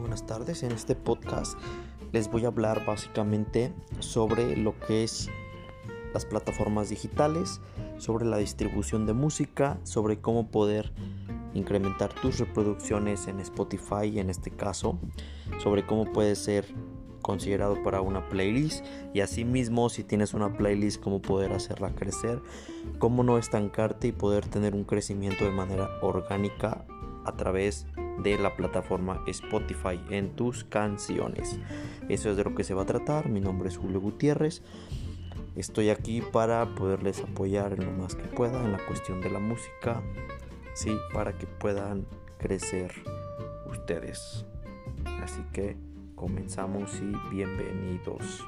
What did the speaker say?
buenas tardes. En este podcast les voy a hablar básicamente sobre lo que es las plataformas digitales, sobre la distribución de música, sobre cómo poder incrementar tus reproducciones en Spotify en este caso, sobre cómo puede ser considerado para una playlist y asimismo si tienes una playlist cómo poder hacerla crecer, cómo no estancarte y poder tener un crecimiento de manera orgánica a través de la plataforma Spotify en tus canciones. Eso es de lo que se va a tratar. Mi nombre es Julio Gutiérrez. Estoy aquí para poderles apoyar en lo más que pueda en la cuestión de la música, sí, para que puedan crecer ustedes. Así que comenzamos y bienvenidos.